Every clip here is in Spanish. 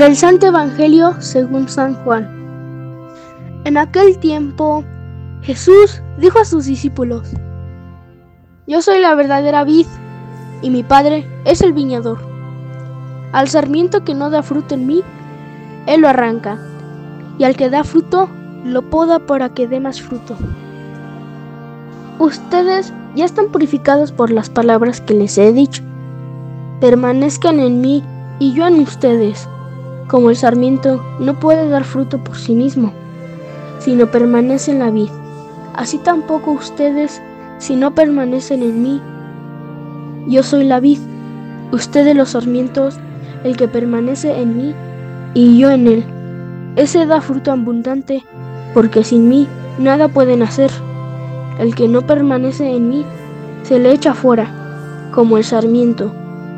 Del Santo Evangelio según San Juan. En aquel tiempo Jesús dijo a sus discípulos, Yo soy la verdadera vid y mi Padre es el viñador. Al sarmiento que no da fruto en mí, Él lo arranca, y al que da fruto, lo poda para que dé más fruto. Ustedes ya están purificados por las palabras que les he dicho. Permanezcan en mí y yo en ustedes como el sarmiento no puede dar fruto por sí mismo, sino permanece en la vid. Así tampoco ustedes, si no permanecen en mí. Yo soy la vid, ustedes los sarmientos, el que permanece en mí y yo en él. Ese da fruto abundante, porque sin mí nada pueden hacer. El que no permanece en mí se le echa fuera, como el sarmiento,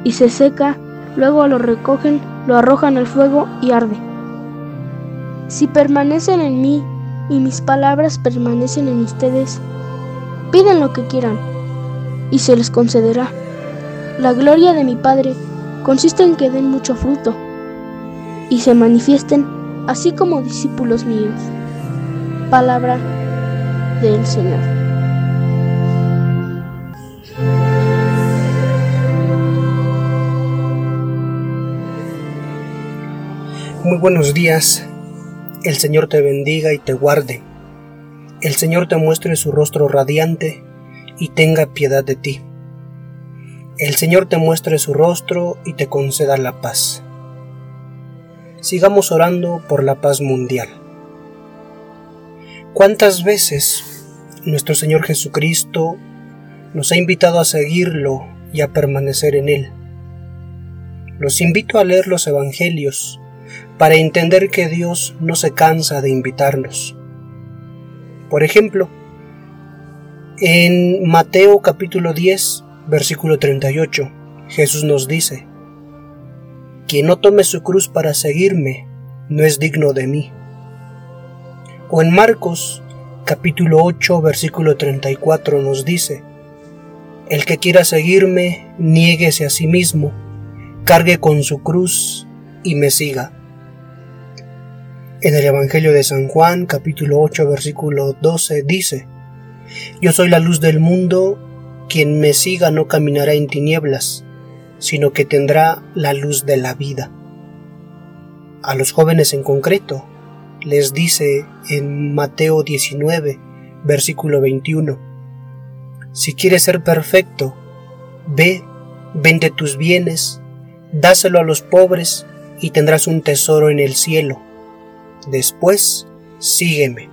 y se seca, luego lo recogen lo arrojan al fuego y arde. Si permanecen en mí y mis palabras permanecen en ustedes, piden lo que quieran y se les concederá. La gloria de mi Padre consiste en que den mucho fruto y se manifiesten así como discípulos míos. Palabra del Señor. Muy buenos días. El Señor te bendiga y te guarde. El Señor te muestre su rostro radiante y tenga piedad de ti. El Señor te muestre su rostro y te conceda la paz. Sigamos orando por la paz mundial. ¿Cuántas veces nuestro Señor Jesucristo nos ha invitado a seguirlo y a permanecer en Él? Los invito a leer los Evangelios para entender que Dios no se cansa de invitarnos. Por ejemplo, en Mateo capítulo 10, versículo 38, Jesús nos dice, Quien no tome su cruz para seguirme, no es digno de mí. O en Marcos capítulo 8, versículo 34 nos dice, El que quiera seguirme, niéguese a sí mismo, cargue con su cruz y me siga. En el Evangelio de San Juan, capítulo 8, versículo 12, dice, Yo soy la luz del mundo, quien me siga no caminará en tinieblas, sino que tendrá la luz de la vida. A los jóvenes en concreto, les dice en Mateo 19, versículo 21, Si quieres ser perfecto, ve, vende tus bienes, dáselo a los pobres y tendrás un tesoro en el cielo Después, sígueme.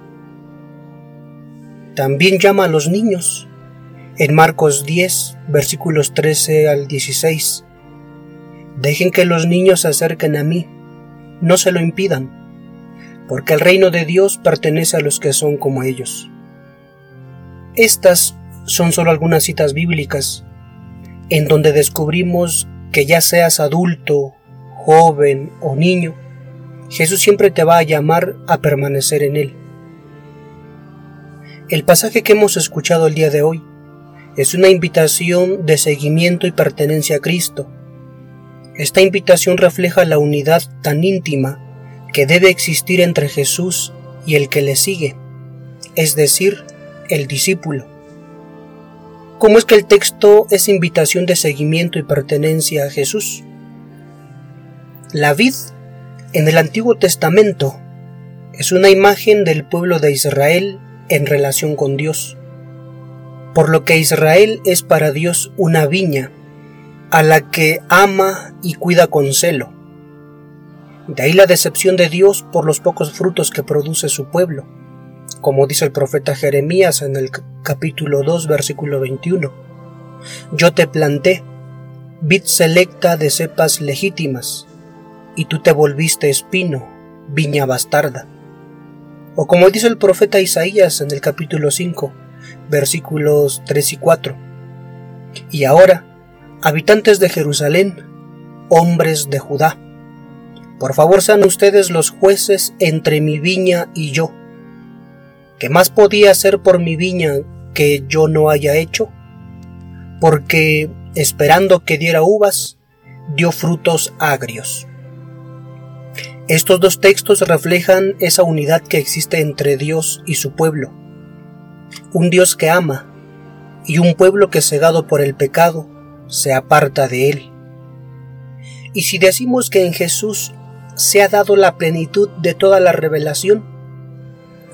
También llama a los niños. En Marcos 10, versículos 13 al 16. Dejen que los niños se acerquen a mí, no se lo impidan, porque el reino de Dios pertenece a los que son como ellos. Estas son solo algunas citas bíblicas en donde descubrimos que ya seas adulto, joven o niño, Jesús siempre te va a llamar a permanecer en Él. El pasaje que hemos escuchado el día de hoy es una invitación de seguimiento y pertenencia a Cristo. Esta invitación refleja la unidad tan íntima que debe existir entre Jesús y el que le sigue, es decir, el discípulo. ¿Cómo es que el texto es invitación de seguimiento y pertenencia a Jesús? La vid en el Antiguo Testamento es una imagen del pueblo de Israel en relación con Dios, por lo que Israel es para Dios una viña a la que ama y cuida con celo. De ahí la decepción de Dios por los pocos frutos que produce su pueblo, como dice el profeta Jeremías en el capítulo 2 versículo 21. Yo te planté, vid selecta de cepas legítimas, y tú te volviste espino, viña bastarda. O como dice el profeta Isaías en el capítulo 5, versículos 3 y 4. Y ahora, habitantes de Jerusalén, hombres de Judá, por favor sean ustedes los jueces entre mi viña y yo. ¿Qué más podía hacer por mi viña que yo no haya hecho? Porque, esperando que diera uvas, dio frutos agrios. Estos dos textos reflejan esa unidad que existe entre Dios y su pueblo. Un Dios que ama y un pueblo que cegado por el pecado se aparta de él. Y si decimos que en Jesús se ha dado la plenitud de toda la revelación,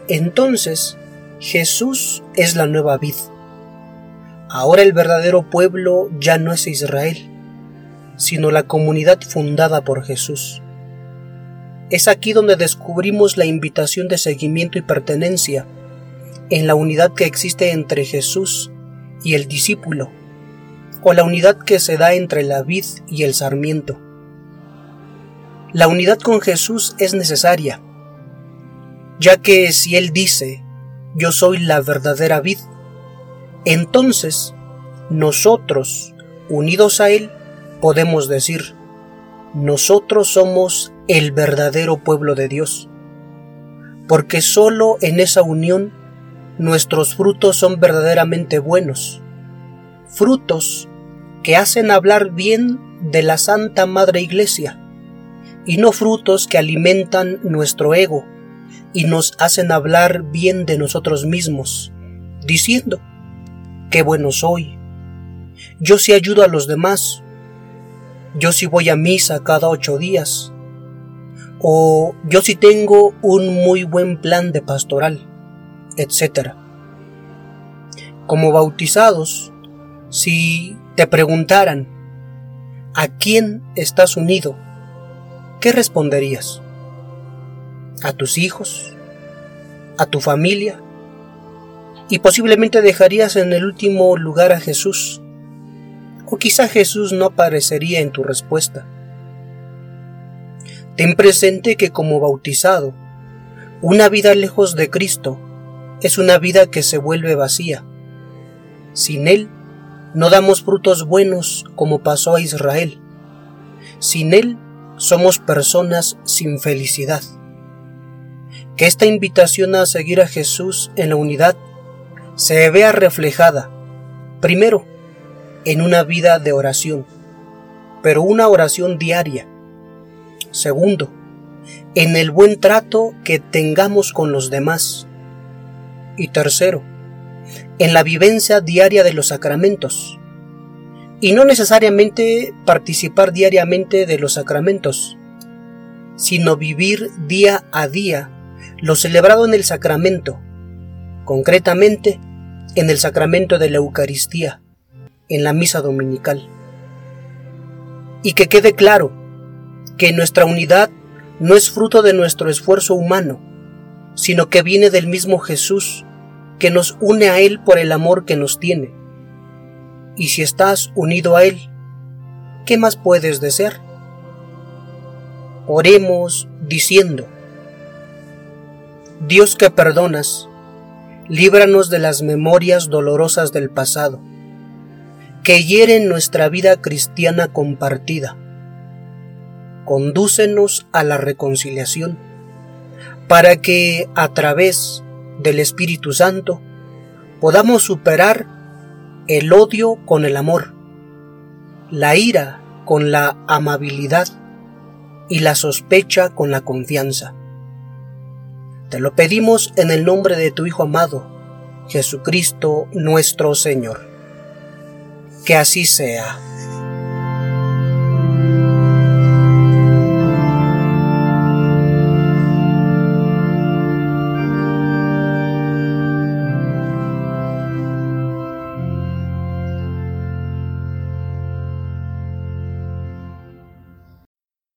entonces Jesús es la nueva vid. Ahora el verdadero pueblo ya no es Israel, sino la comunidad fundada por Jesús. Es aquí donde descubrimos la invitación de seguimiento y pertenencia en la unidad que existe entre Jesús y el discípulo, o la unidad que se da entre la vid y el sarmiento. La unidad con Jesús es necesaria, ya que si Él dice, yo soy la verdadera vid, entonces nosotros, unidos a Él, podemos decir, nosotros somos el verdadero pueblo de Dios, porque sólo en esa unión nuestros frutos son verdaderamente buenos, frutos que hacen hablar bien de la Santa Madre Iglesia, y no frutos que alimentan nuestro ego y nos hacen hablar bien de nosotros mismos, diciendo, qué bueno soy, yo sí ayudo a los demás, yo sí voy a misa cada ocho días, o yo sí tengo un muy buen plan de pastoral, etc. Como bautizados, si te preguntaran, ¿a quién estás unido? ¿Qué responderías? ¿A tus hijos? ¿A tu familia? Y posiblemente dejarías en el último lugar a Jesús. O quizá Jesús no aparecería en tu respuesta. Ten presente que como bautizado, una vida lejos de Cristo es una vida que se vuelve vacía. Sin Él no damos frutos buenos como pasó a Israel. Sin Él somos personas sin felicidad. Que esta invitación a seguir a Jesús en la unidad se vea reflejada, primero, en una vida de oración, pero una oración diaria. Segundo, en el buen trato que tengamos con los demás. Y tercero, en la vivencia diaria de los sacramentos. Y no necesariamente participar diariamente de los sacramentos, sino vivir día a día lo celebrado en el sacramento, concretamente en el sacramento de la Eucaristía, en la misa dominical. Y que quede claro que nuestra unidad no es fruto de nuestro esfuerzo humano, sino que viene del mismo Jesús, que nos une a Él por el amor que nos tiene. Y si estás unido a Él, ¿qué más puedes desear? Oremos diciendo, Dios que perdonas, líbranos de las memorias dolorosas del pasado, que hieren nuestra vida cristiana compartida. Condúcenos a la reconciliación, para que a través del Espíritu Santo podamos superar el odio con el amor, la ira con la amabilidad y la sospecha con la confianza. Te lo pedimos en el nombre de tu Hijo amado, Jesucristo nuestro Señor. Que así sea.